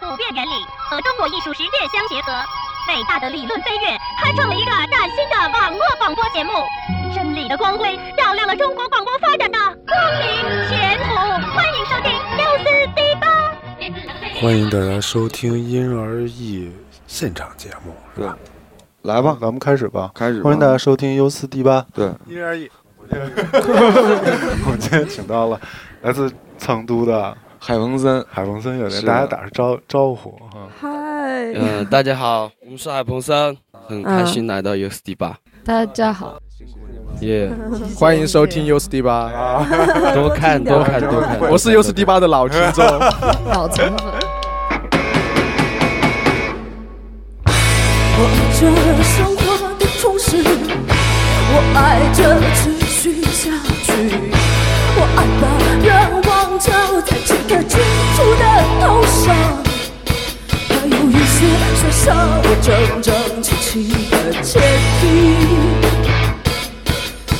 普遍原理和中国艺术实践相结合，伟大的理论飞跃开创了一个崭新的网络广播节目。真理的光辉照亮了中国广播发展的光明前途。欢迎收听六四 D 八。欢迎大家收听因人而异现场节目，是吧？来吧，咱们开始吧。开始吧。欢迎大家收听 U 四 D 八，对，因人而异。我今天请到了来自成都的海鹏森，海鹏森乐队，是大家打声招招呼哈。嗨，嗯、大家好，我们是海鹏森，很开心来到 U S D 八，大家好，耶、欢迎收听 U S D 八，多看 多看多看，我是 U S D 八的老听众。老层粉。我爱着生活的充实，我爱着持续下去，我爱把愿望交在这个清楚的头上，还有一些甩下我整整齐齐的阶梯，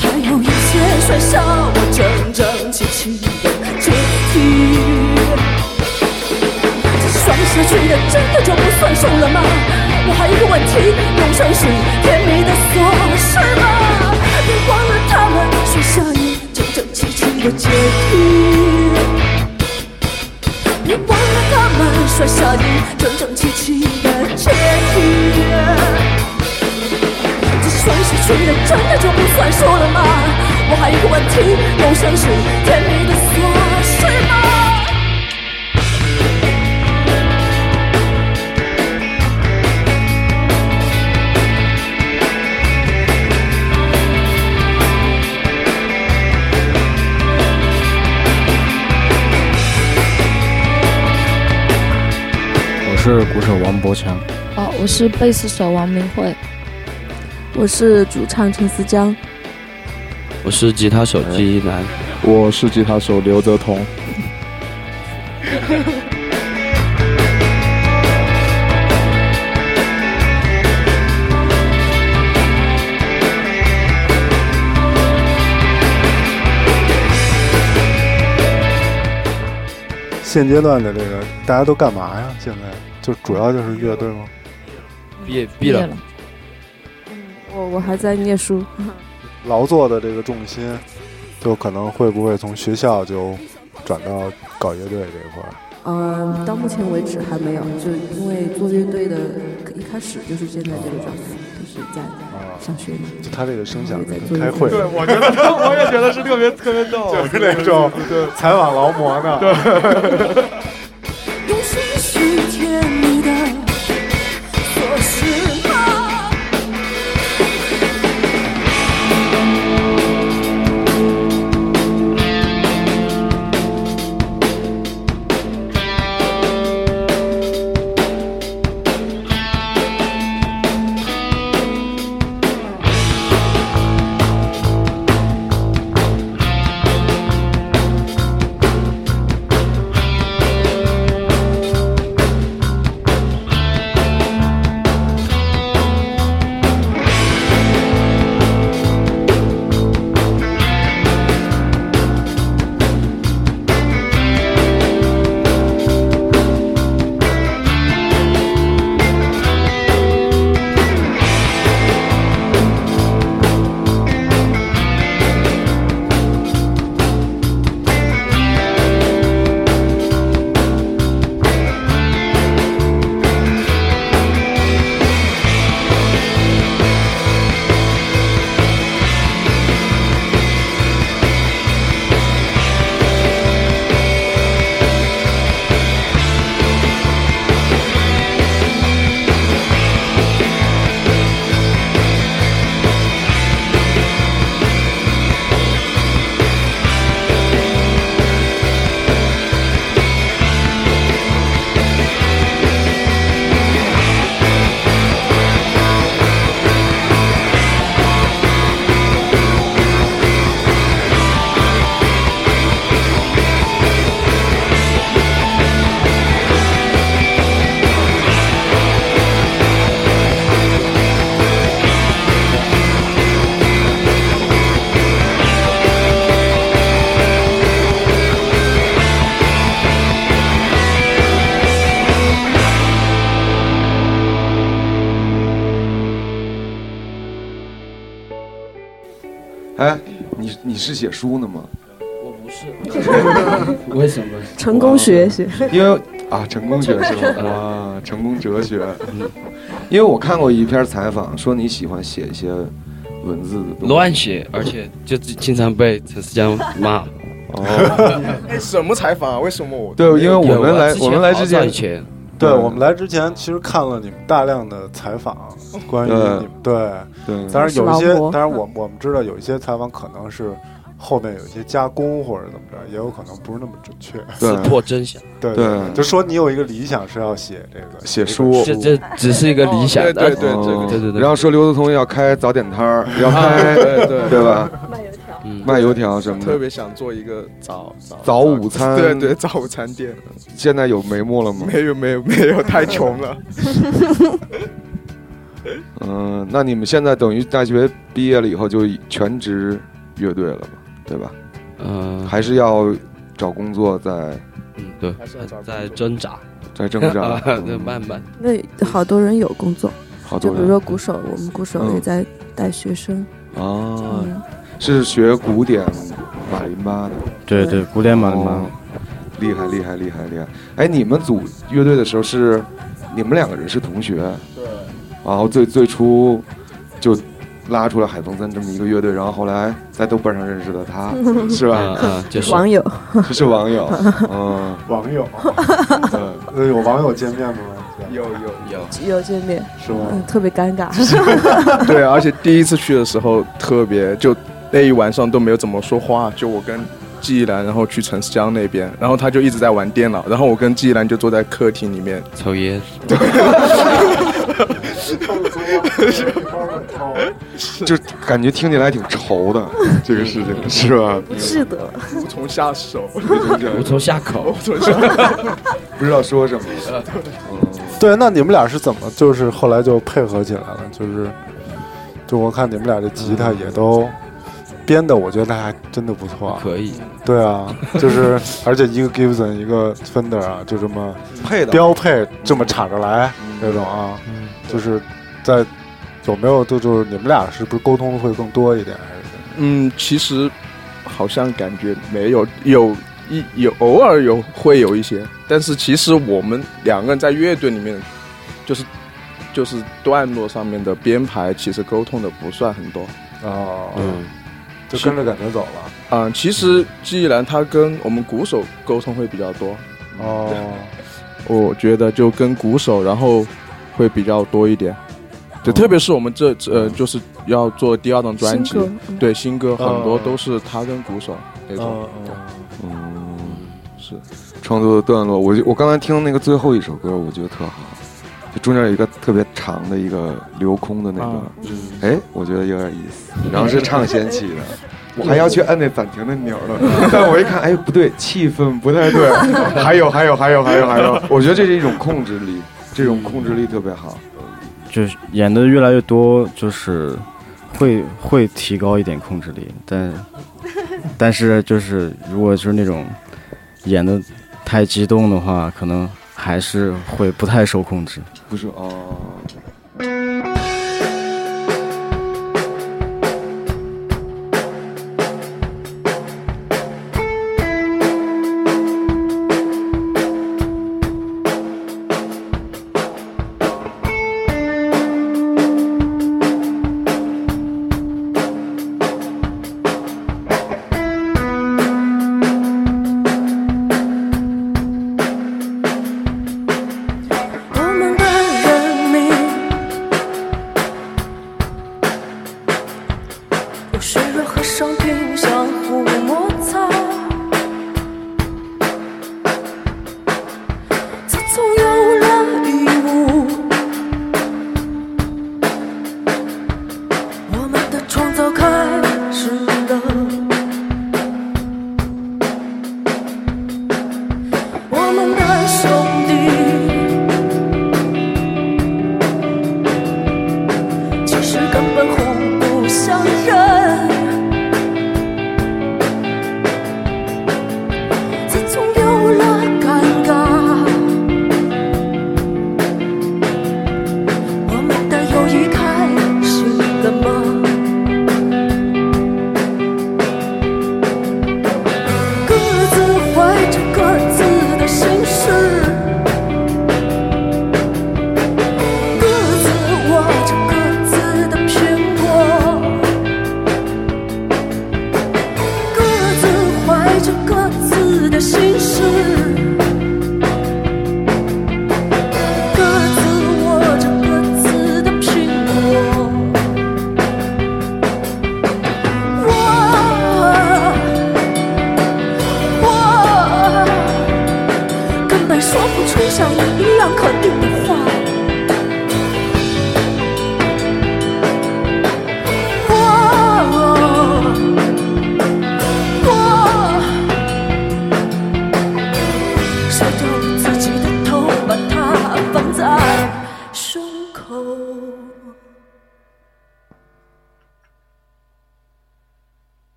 还有一些甩下我整整齐齐的阶梯。这双下去的真的就不算数了吗？我还有一个问题，永生是甜蜜的锁是吗？齐齐的阶梯，别忘了他们甩下你整整齐齐的阶梯。这甩下去的真的就不算数了吗？我还有个问题，梦想是甜蜜的锁是吗？是鼓手王博强，哦，我是贝斯手王明慧，我是主唱陈思江。我是吉他手季一楠，我是吉他手刘泽彤。现阶段的这个大家都干嘛呀？现在就主要就是乐队吗？毕业毕了，了，我我还在念书，劳作的这个重心，就可能会不会从学校就转到搞乐队这一块儿？嗯，到目前为止还没有，就因为做乐队的一开始就是现在这个状态，就是在上学嘛。就他这个声响开会，对，我觉得 我也觉得是特别特别逗，就是那种采访劳模呢。用哎，你你是写书呢吗？我不是，为什么？成功学学，因为啊，成功学是吧？啊，成功哲学。嗯，因为我看过一篇采访，说你喜欢写一些文字的东西乱写，而且就经常被陈思江骂。哦，哎，什么采访啊？为什么我？对，因为我们来我们来之前对我们来之前，其实看了你们大量的采访，关于你们对，对，当然有一些当然我我们知道有一些采访可能是后面有一些加工或者怎么着，也有可能不是那么准确。刺对破真相，对对就说你有一个理想是要写这个写书这这。只是一个理想。对对对，对对对然后说刘德通要开早点摊儿，要开，对对对。吧？嗯，卖油条什么的。特别想做一个早早早午餐。对对，早午餐店。现在有眉目了吗？没有没有没有，太穷了。嗯，那你们现在等于大学毕业了以后就全职乐队了嘛，对吧？嗯，还是要找工作在嗯对。还是要找工，作。在挣扎，在挣扎啊，对，慢慢。那好多人有工作，好多人。就比如说鼓手，我们鼓手嗯也在带学生，啊，嗯，是学古典马林巴的，对对，古典马林哦巴，厉害厉害厉害厉害！哎，你们组乐队的时候是你们两个人是同学，对，然后最最初就拉出了海风森这么一个乐队，然后后来在豆瓣上认识的他，是吧？啊啊，就是。网友。这是网友，嗯，网友，对，呃有网友见面吗？有有有。有见面，是吗？嗯，特别尴尬，对，而且第一次去的时候特别，就那一晚上都没有怎么说话，就我跟季一兰，然后去陈思江那边，然后他就一直在玩电脑，然后我跟季一兰就坐在客厅里面，抽烟，对 就感觉听起来挺愁的这个事情，是吧？不是的，无从下手，无从下口。不知道说什么。对，那你们俩是怎么就是后来就配合起来了？就是，就我看你们俩这吉他也都编的，我觉得还真的不错。可以，对啊，就是而且一个 Gibson 一个 Fender 啊，就这么配的标配这么插着来这种啊，就是在有没有就就是你们俩是不是沟通会更多一点？还是嗯，其实好像感觉没有，有一有偶尔有会有一些，但是其实我们两个人在乐队里面，就是就是段落上面的编排，其实沟通的不算很多。哦，嗯，就跟着感觉走了。嗯，其实季一兰他跟我们鼓手沟通会比较多，哦，我觉得就跟鼓手，然后会比较多一点。对，特别是我们这这呃，就是要做第二张专辑新，嗯。对新歌很多哦都是他跟鼓手那种。嗯，是，创作的段落，我就我刚才听那个最后一首歌，我觉得特好，就中间有一个特别长的一个留空的那个，哎，我觉得有点意思。然后是唱掀起的，我还要去按那暂停的钮了，但我一看，哎，不对，气氛不太对。还有还有还有还有还有，我觉得这是一种控制力，这种控制力特别好。就是演的越来越多，就是会会提高一点控制力，但但是就是如果就是那种演的太激动的话，可能还是会不太受控制。不是哦。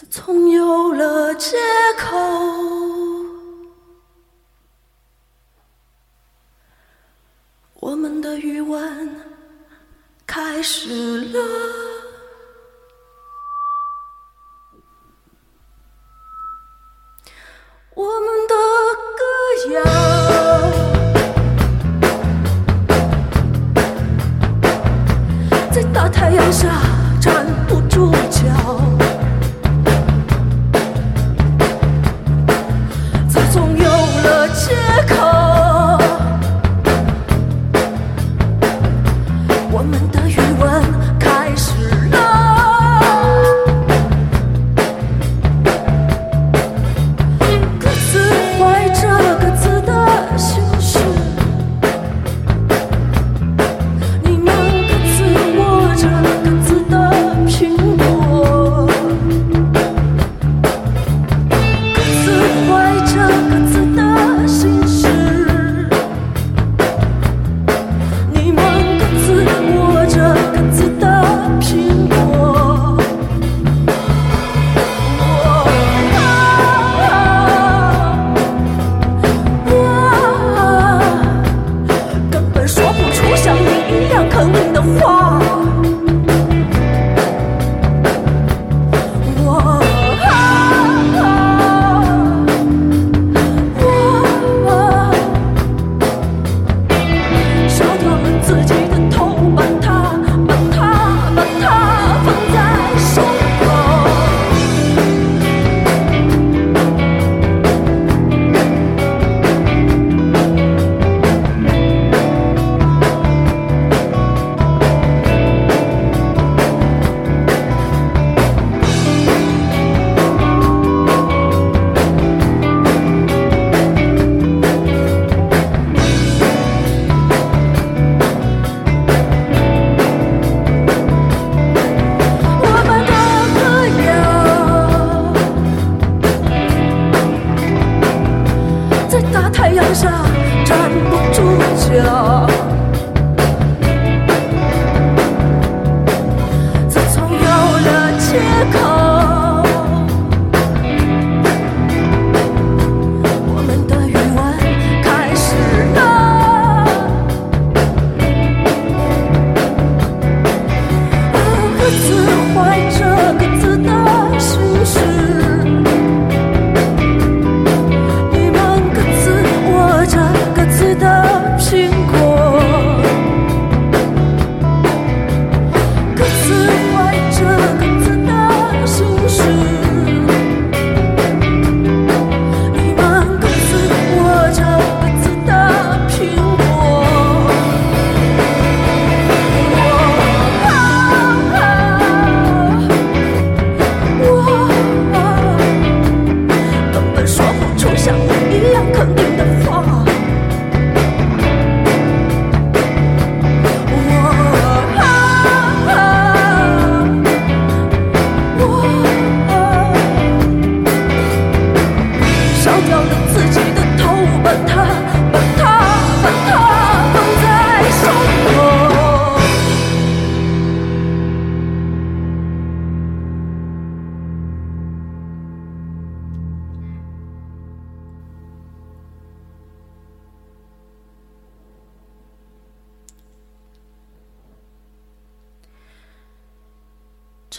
自从有了借口我们的余温开始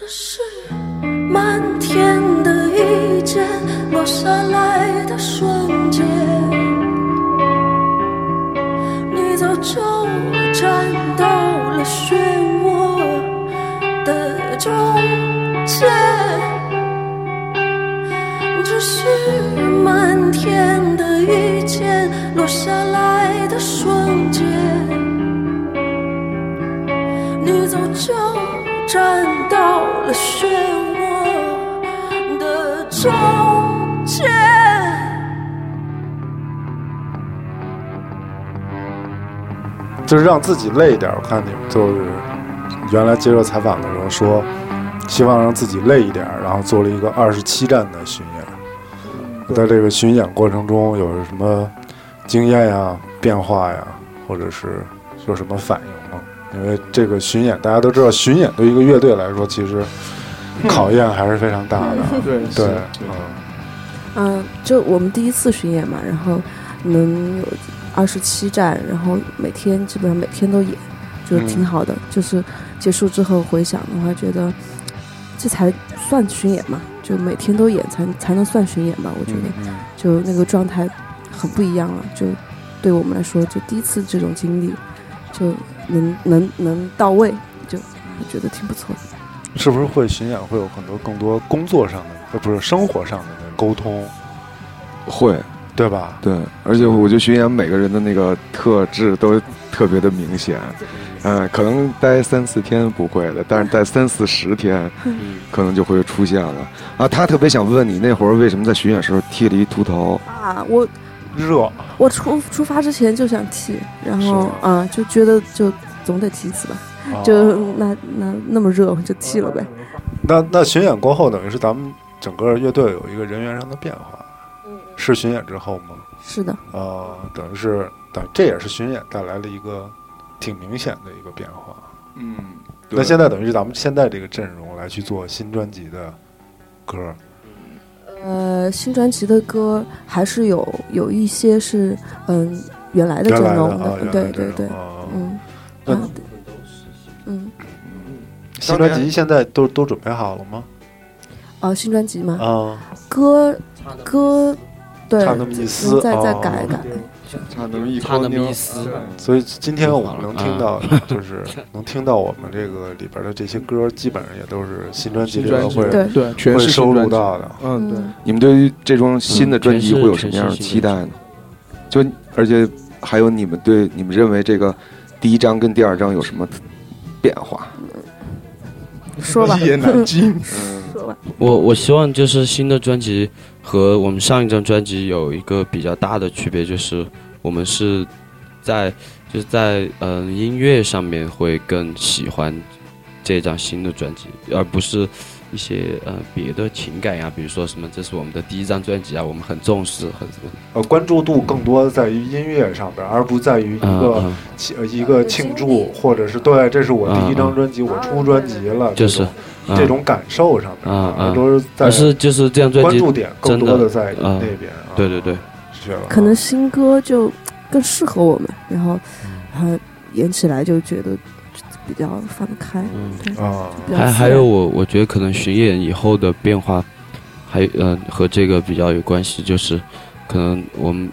这是漫天的一剪，落下来的瞬间，你早就站到了漩涡的中间。只是漫天的一剪，落下来的瞬间，你早就站。就是让自己累一点。我看你们就是原来接受采访的时候说，希望让自己累一点，然后做了一个二十七站的巡演。在这个巡演过程中有什么经验呀、变化呀，或者是有什么反应吗？因为这个巡演，大家都知道，巡演对一个乐队来说，其实考验还是非常大的。对对，嗯，嗯，就我们第一次巡演嘛，然后能有二十七站，然后每天基本上每天都演，就挺好的。就是结束之后回想的话，觉得这才算巡演嘛，就每天都演才才能算巡演吧。我觉得，就那个状态很不一样了。就对我们来说，就第一次这种经历，就能能能到位，就我觉得挺不错的。是不是会巡演会有很多更多工作上的，呃，不是生活上的沟通，会，对吧？对，而且我觉得巡演每个人的那个特质都特别的明显，嗯，可能待三四天不会的，但是待三四十天，可能就会出现了。啊，他特别想问你，那会儿为什么在巡演时候剃了一秃头？啊，我热，我出出发之前就想剃，然后啊、就觉得就总得剃一次吧，哦就那那那么热就剃了呗。那那巡演过后，等于是咱们整个乐队有一个人员上的变化，是巡演之后吗？是的，呃，等于是等这也是巡演带来了一个挺明显的一个变化。嗯，那现在等于是咱们现在这个阵容来去做新专辑的歌，呃，新专辑的歌还是有有一些是嗯原来的原来的阵容的对对，哦嗯。那啊嗯。新专辑现在都都准备好了吗？啊新专辑吗，啊，歌歌对差那么一丝再再哦改改。差那么一差那么一丝，所以今天我们能听到啊，就是 能听到我们这个里边的这些歌，基本上也都是新专辑里边会对会收录到的。嗯，对。你们对于这张新的专辑会有什么样的期待呢？就而且还有你们对你们认为这个第一章跟第二章有什么变化？说吧，一言难尽。嗯，说吧。我我希望就是新的专辑和我们上一张专辑有一个比较大的区别，就是我们是在就是在嗯、呃音乐上面会更喜欢这张新的专辑，而不是一些呃别的情感呀，比如说什么这是我们的第一张专辑啊，我们很重视，很什么。呃，关注度更多在于音乐上边，而不在于一个呃一个庆祝，或者是对，这是我第一张专辑，我出专辑了，就是这种感受上的，啊啊而都是在是就是这样专辑关注点更真多的在啊那边。啊。对对对，可能新歌就更适合我们，然后然后演起来就觉得比较放得开，啊，还还有我，我觉得可能巡演以后的变化，还嗯和这个比较有关系，就是可能我们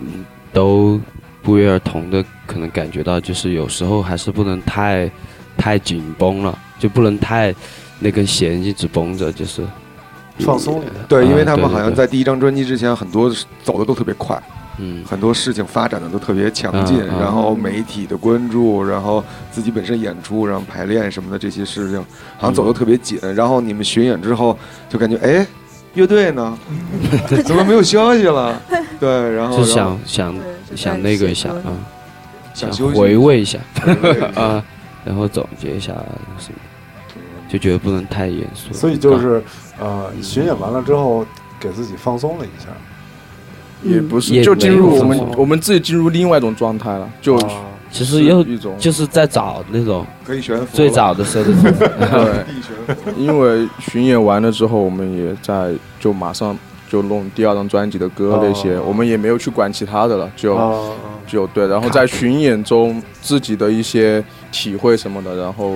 嗯都不约而同的可能感觉到，就是有时候还是不能太太紧绷了，就不能太那根弦一直绷着，就是放松。对，因为啊他们好像在第一张专辑之前，很多走的都特别快，嗯很多事情发展的都特别强劲，然后媒体的关注，然后自己本身演出，然后排练什么的这些事情，好像走的特别紧。然后你们巡演之后，就感觉哎，乐队呢？怎么没有消息了？对，然后就想想想那个一下啊，想想休息回味一下回味一下 啊，然后总结一下什么，就觉得不能太严肃，所以就啊是呃，巡演完了之后，给自己放松了一下。也不是，也就进入我们我们自己进入另外一种状态了，就啊其实又一种就是在找那种可以悬浮最早的时候的自己对，地悬浮因为巡演完了之后，我们也在就马上就弄第二张专辑的歌那些，哦。我们也没有去管其他的了，就、啊就对，然后在巡演中自己的一些体会什么的，然后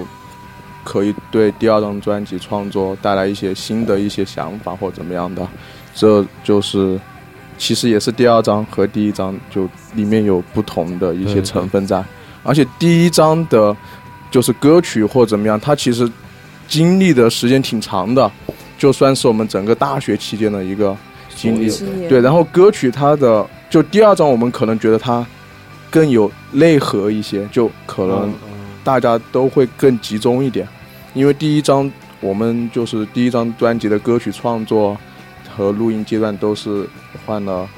可以对第二张专辑创作带来一些新的一些想法或怎么样的，这就是其实也是第二张和第一张就里面有不同的一些成分在，而且第一张的就是歌曲或怎么样，它其实经历的时间挺长的，就算是我们整个大学期间的一个经历，对，然后歌曲它的就第二张我们可能觉得它更有内核一些，就可能。大家都会更集中一点。因为第一张我们就是第一张专辑的歌曲创作和录音阶段都是换了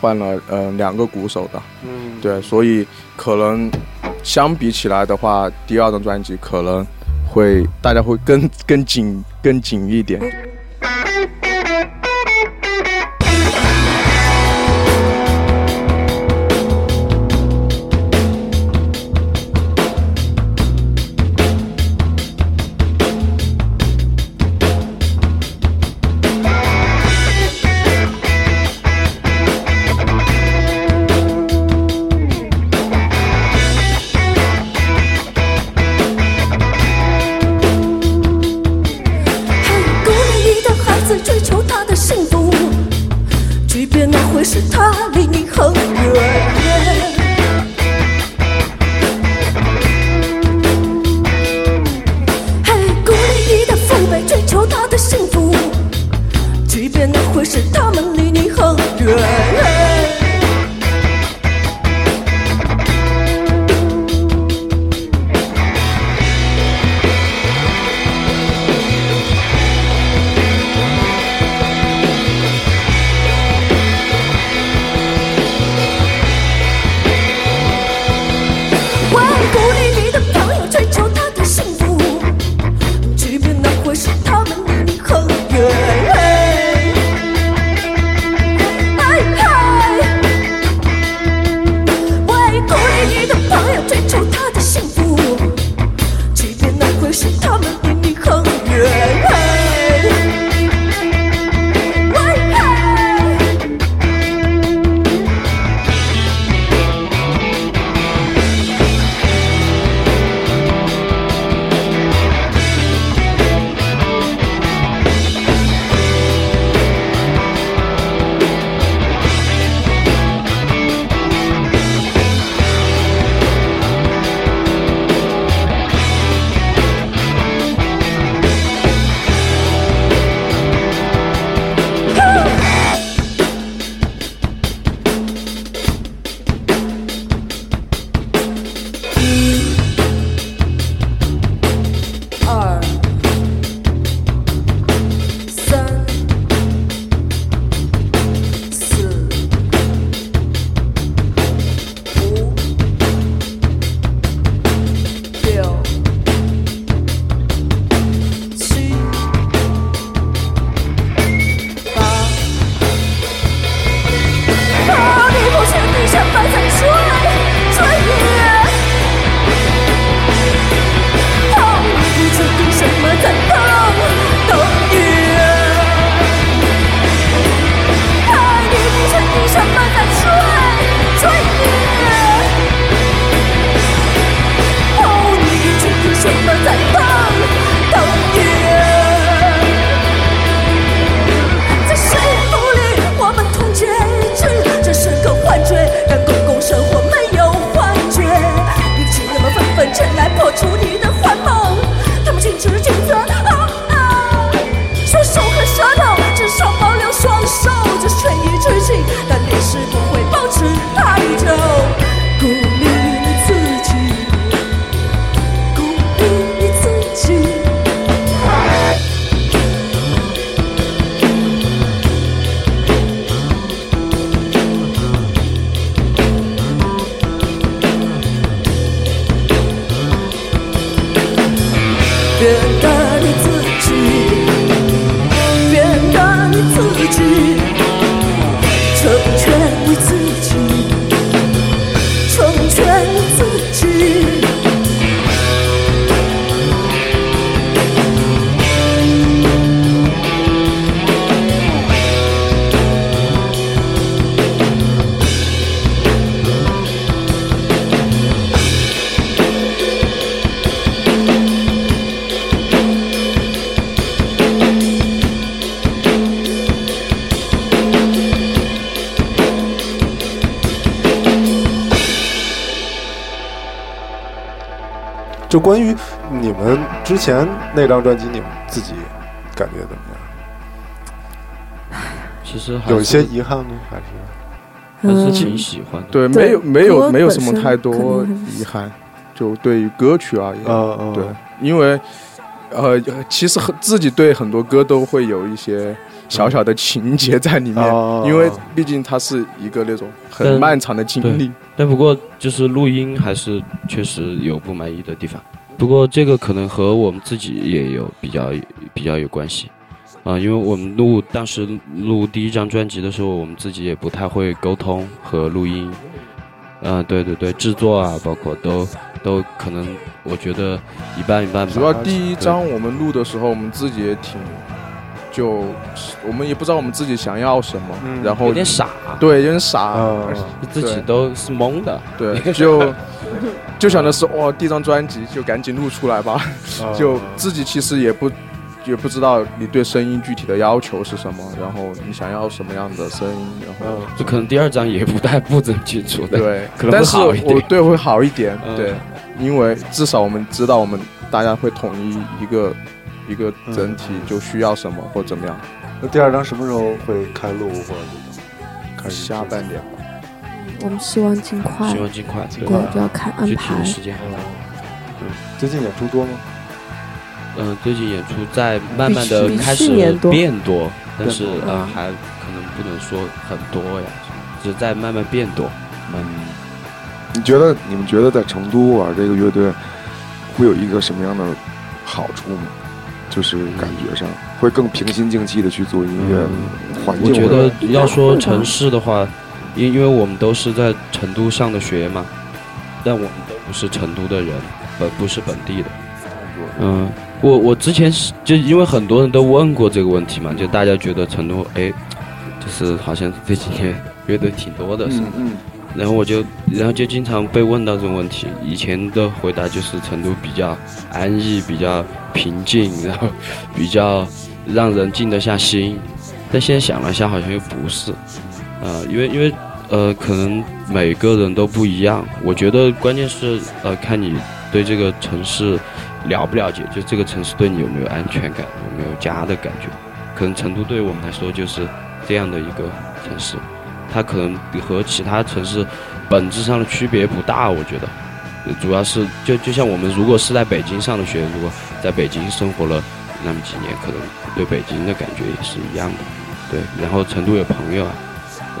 换了呃两个鼓手的。嗯。对所以可能相比起来的话第二张专辑可能会大家会更更紧更紧一点。是他为你就关于你们之前那张专辑你们自己感觉怎么样？其实还有些遗憾呢还是？还是挺喜欢对没有没有没有什么太多遗憾就对于歌曲而言对因为呃其实很自己对很多歌都会有一些小小的情节在里面，哦因为毕竟它是一个那种很漫长的经历。但不过就是录音还是确实有不满意的地方。不过这个可能和我们自己也有比较比较有关系，啊、因为我们录当时录第一张专辑的时候，我们自己也不太会沟通和录音，啊、对对对，制作啊，包括都都可能我觉得一半一半吧。主要第一张我们录的时候，我们自己也挺，就我们也不知道我们自己想要什么，嗯。然后有点傻，对有点傻，嗯。自己都是懵的。对，就 就想的是哇，第一张专辑就赶紧录出来吧，嗯。就自己其实也不也不知道你对声音具体的要求是什么，然后你想要什么样的声音，然后嗯。就可能第二张也不太不怎么清楚的。对，可能会但是好一点。我对会好一点，嗯。对，因为至少我们知道我们大家会统一一个一个整体就需要什么或怎么样，那第二张什么时候会开录或者这种？开始下半年吧。我们希望尽快，希望尽快，对，就要看安具体排的。时间。对，最近演出多吗？嗯，最近演出在慢慢的开始变多，但是呃还可能不能说很多呀，只是在慢慢变多。嗯，你觉得你们觉得在成都玩这个乐队会有一个什么样的好处吗？就是感觉上会更平心静气的去做音乐，环我觉得要说城市的话，因因为我们都是在成都上的学嘛，但我们都不是成都的人，本不是本地的。嗯，我我之前是就因为很多人都问过这个问题嘛，就大家觉得成都哎，就是好像这几年乐队挺多的，是吗嗯嗯，然后我就，然后就经常被问到这种问题。以前的回答就是成都比较安逸，比较平静，然后比较让人静得下心。但现在想了一下，好像又不是，呃，因为因为呃，可能每个人都不一样。我觉得关键是呃，看你对这个城市了不了解，就这个城市对你有没有安全感，有没有家的感觉。可能成都对我们来说就是这样的一个城市。它可能和其他城市本质上的区别不大，我觉得，主要是就就像我们如果是在北京上的学，如果在北京生活了那么几年，可能对北京的感觉也是一样的，对。然后成都有朋友啊，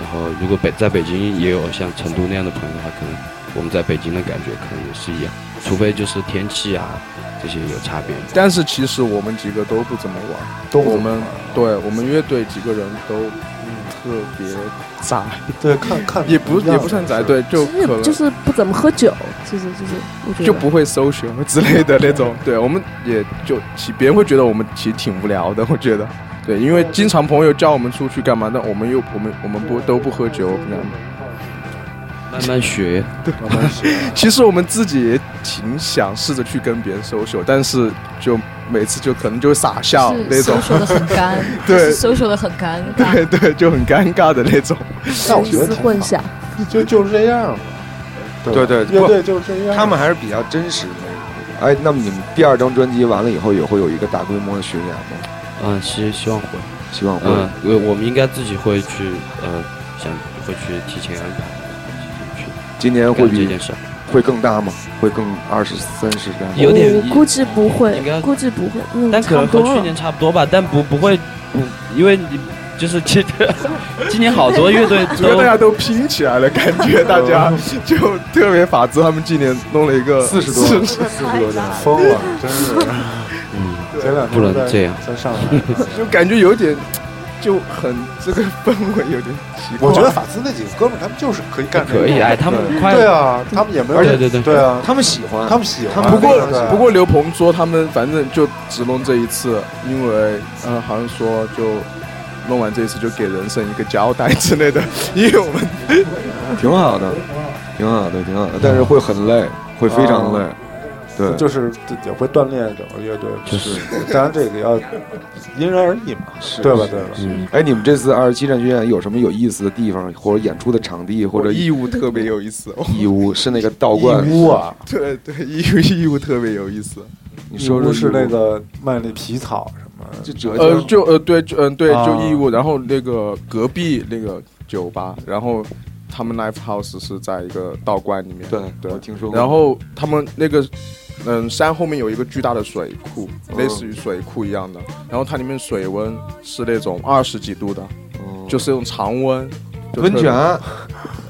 然后如果北在北京也有像成都那样的朋友的话，可能我们在北京的感觉可能也是一样，除非就是天气啊这些有差别。但是其实我们几个都不怎么玩，都我们对我们乐队几个人都特别宅，对，看看也不也不算宅，对，就可能就是不怎么喝酒，其实就是我觉得就不会 social 之类的那种。对，我们也就其别人会觉得我们其实挺无聊的，我觉得。对，因为经常朋友叫我们出去干嘛，但我们又我们我们不都不喝酒，这样。慢慢学，对慢慢学。其实我们自己也挺想试着去跟别人 social，但是就每次就可能就会傻笑那是种，收的很干，对收收的很尴尬。对 对，就很尴尬的那种。一但我觉得混淆。就就是这样嘛。对对乐队就是这样。他们还是比较真实的。哎，那么你们第二张专辑完了以后，也会有一个大规模的巡演吗？嗯，希希望会。希望会。嗯，我我们应该自己会去，呃，想会去提前安排，去今年会比干这件事。会更大吗？会更二十三十这样？有点我估计不会应该，估计不会，嗯，但可。能和去年差不多吧，但不不会不，因为你就是其实今年好多乐队 大家都拼起来了，感觉大家 就特别法子他们今年弄了一个四十多40四十多的疯了，真是。嗯，真的不能这样在上海，就感觉有点就很这个氛围有点奇怪。我觉得法兹那几个哥们儿他们就是可以干这个，可以哎他们对。快对啊，他们也没有对对对对啊，他们喜欢，他们喜欢。不过不过刘鹏说他们反正就只弄这一次，因为呃好像说就弄完这一次就给人生一个交代之类的，因为我们挺好的，挺好的，挺好的，但是会很累，会非常累。对，就是也会锻炼整个乐队，就是当然这个要因人而异嘛，是对吧？对吧？嗯，哎，你们这次二十七战巡演有什么有意思的地方，或者演出的场地，或者义乌特别有意思哦。义乌是那个道观？义乌啊，对对，义乌义乌特别有意思。你说说义乌是那个卖那皮草什么，就浙呃，就呃对，就嗯对，啊就义乌，然后那个隔壁那个酒吧，然后他们 live house 是在一个道观里面，对对我听说过然后他们那个嗯山后面有一个巨大的水库，嗯类似于水库一样的，然后它里面水温是那种二十几度的，嗯就是那种常温。就温泉，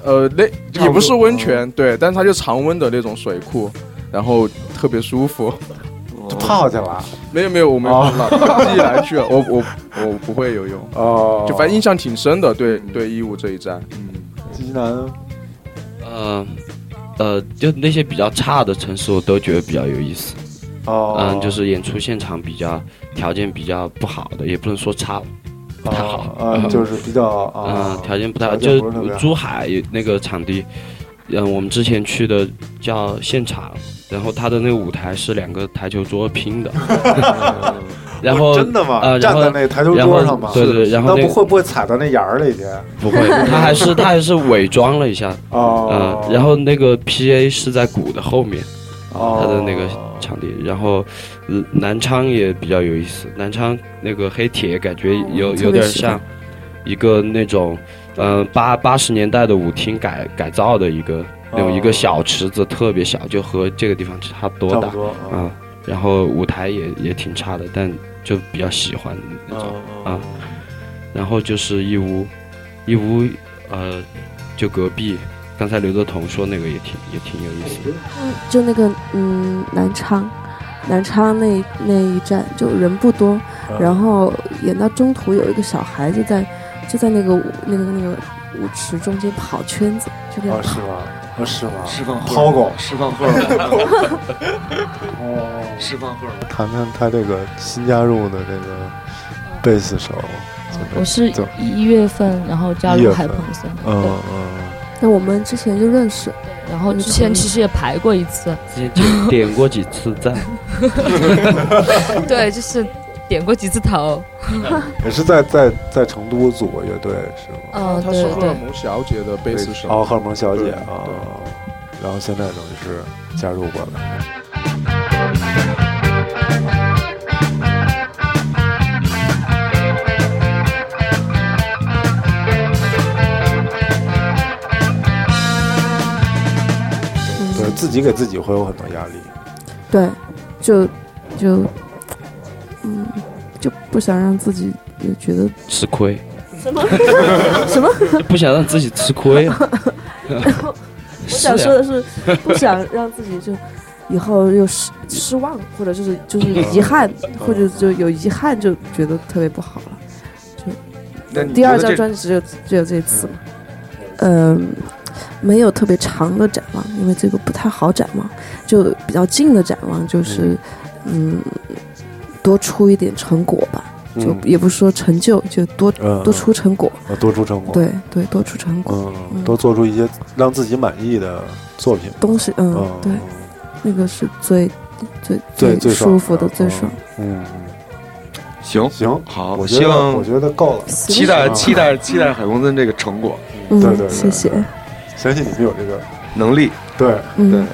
呃，那也不是温嗯泉，对，但是它就常温的那种水库，然后特别舒服。就泡去了。没有没有，我没有哦了，自己来去了。我我我不会游泳，哦，就反正印象挺深的。对对，义乌这一站，嗯，济南呃呃，就那些比较差的城市，我都觉得比较有意思。哦，嗯，就是演出现场比较条件比较不好的，也不能说差，不太好。啊，就是比较啊嗯，，条件不太好，就是珠海那个场地，嗯，我们之前去的叫现场，然后他的那个舞台是两个台球桌拼的，然后真的吗？站后在那台球然后桌上吗？对对，然后那那不会不会踩到那眼儿里去？不会，他还是他还是伪装了一下，哦。嗯，，然后那个 PA 是在鼓的后面，哦。他的那个场地，然后呃南昌也比较有意思，南昌那个黑铁感觉有哦有点像一个那种，嗯八八十年代的舞厅改改造的一个那种哦。一个小池子，特别小，就和这个地方差不多大。啊，然后舞台也也挺差的，但就比较喜欢那种。嗯啊然后就是义乌，义乌呃，就隔壁，刚才刘德彤说那个也挺也挺有意思的。嗯就那个嗯南昌，南昌那那一站就人不多，嗯然后演到中途有一个小孩就在就在那个舞那个那个舞池中间跑圈子，就那样跑。哦释放荷尔抛狗。释放荷 尔 蒙，哦，释放荷尔蒙。谈谈他这个新加入的这个贝斯手，我是一月份，然后加入海鹏森，嗯，嗯，那我们之前就认识，然后之前其实也排过一次，之前点点过几次赞，对，就是点过几次头，也是在在在成都组过乐队是吗？嗯，她对对是荷尔蒙小姐的贝斯手。哦，荷尔蒙小姐对啊，然后现在等于是加入过来。对自己给自己会有很多压力。对，就就不想让自己也觉得吃亏，什么 什么。不想让自己吃亏啊。我想说的是，不想让自己就以后又失失望，或者就是就是遗憾，或者就有遗憾，就觉得特别不好了。就第二张专辑只有只有这一次嘛，嗯，没有特别长的展望，因为这个不太好展望，就比较近的展望就是，嗯，多出一点成果吧，就嗯也不是说成就，就多嗯多出成果，呃多出成果，对对，多出成果。多做出一些让自己满意的作品。东西，嗯，嗯，对，那个是最最最最舒服的、最爽。嗯，行行，好，我希望我觉得够了。期待期待期待海公森这个成果。嗯，对对对谢谢。相信你们有这个能力。对，嗯，对，嗯，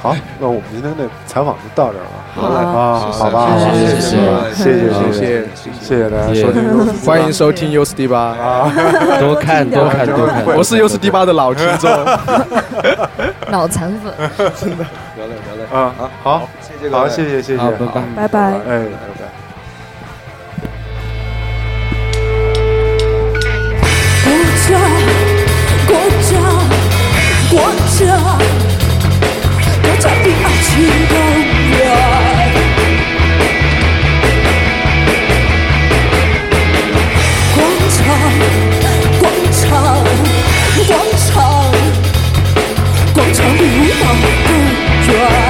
好，那我们今天的采访就到这儿了。好嘞啊，谢谢好吧，谢谢谢谢，谢谢，谢谢谢谢谢大家收听，欢迎收听 U 四 D 八，啊，多看 多看多看，我是 U 四 D 八的老听众。脑残粉。真的得嘞得嘞，啊，好，谢谢各位。好，谢谢，谢谢，好拜拜。嗯拜拜。哎，拜。拜。国家，国家，国家，国家的爱情公园。广场，广场，广场，广场里舞蹈公园。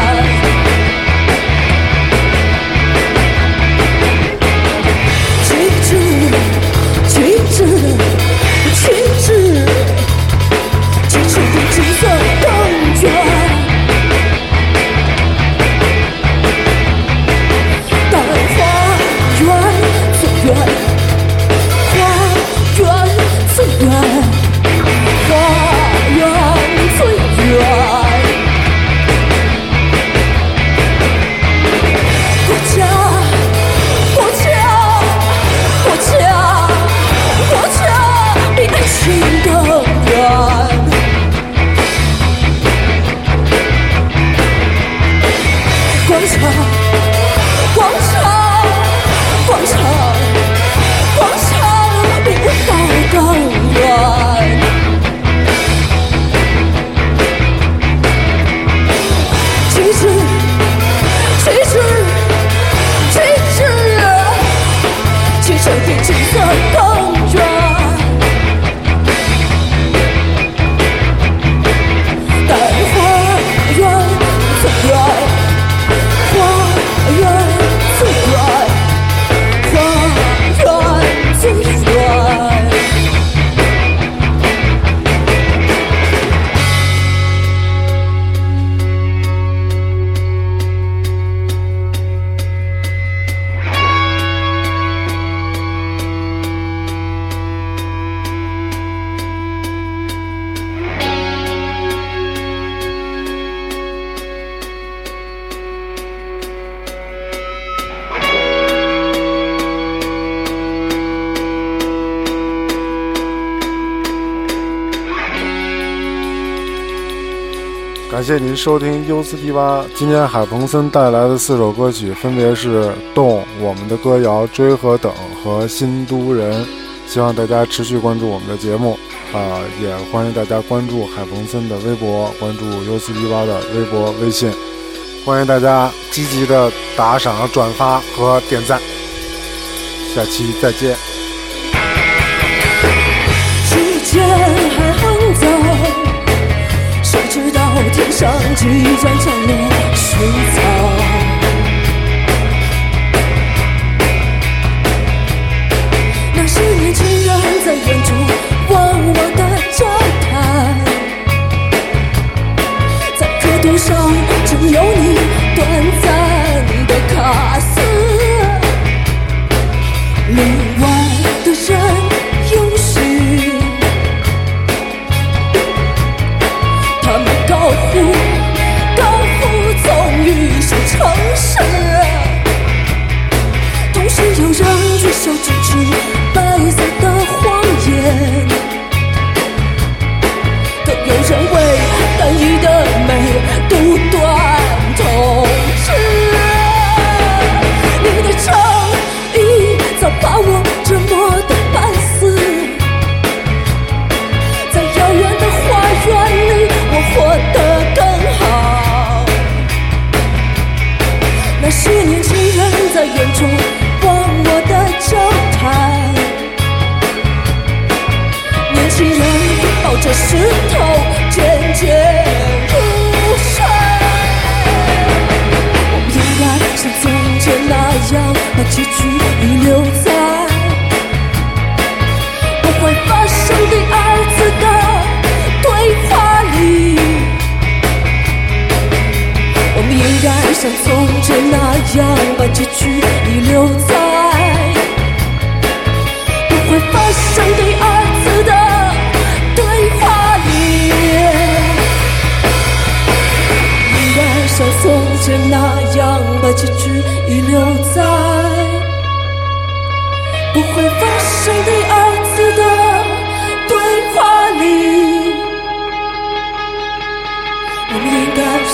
感谢您收听 U 四 D 八。今天海鹏森带来的四首歌曲分别是《动》、我们的歌谣《追和等》和《新都人》。希望大家持续关注我们的节目，啊、也欢迎大家关注海鹏森的微博，关注 U 四 D 八的微博、微信。欢迎大家积极的打赏、转发和点赞。下期再见。天上即将降落水草？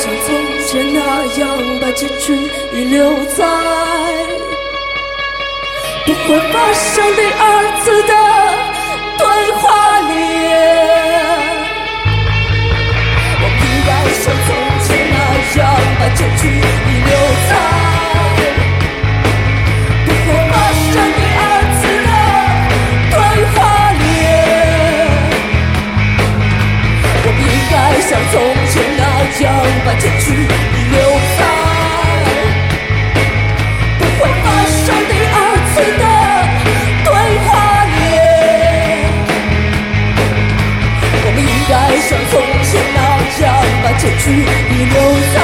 像从前那样，把结局遗留在不会发生第二次的对话里。我不再像从前那样，把结局遗留在。将把结局遗留在不会发生第二次的对话里。我们应该像从前那样，把结局遗留在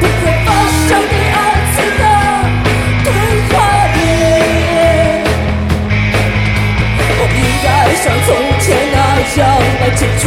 不会发生第二次的对话里。我们应该像从前那样，把结局。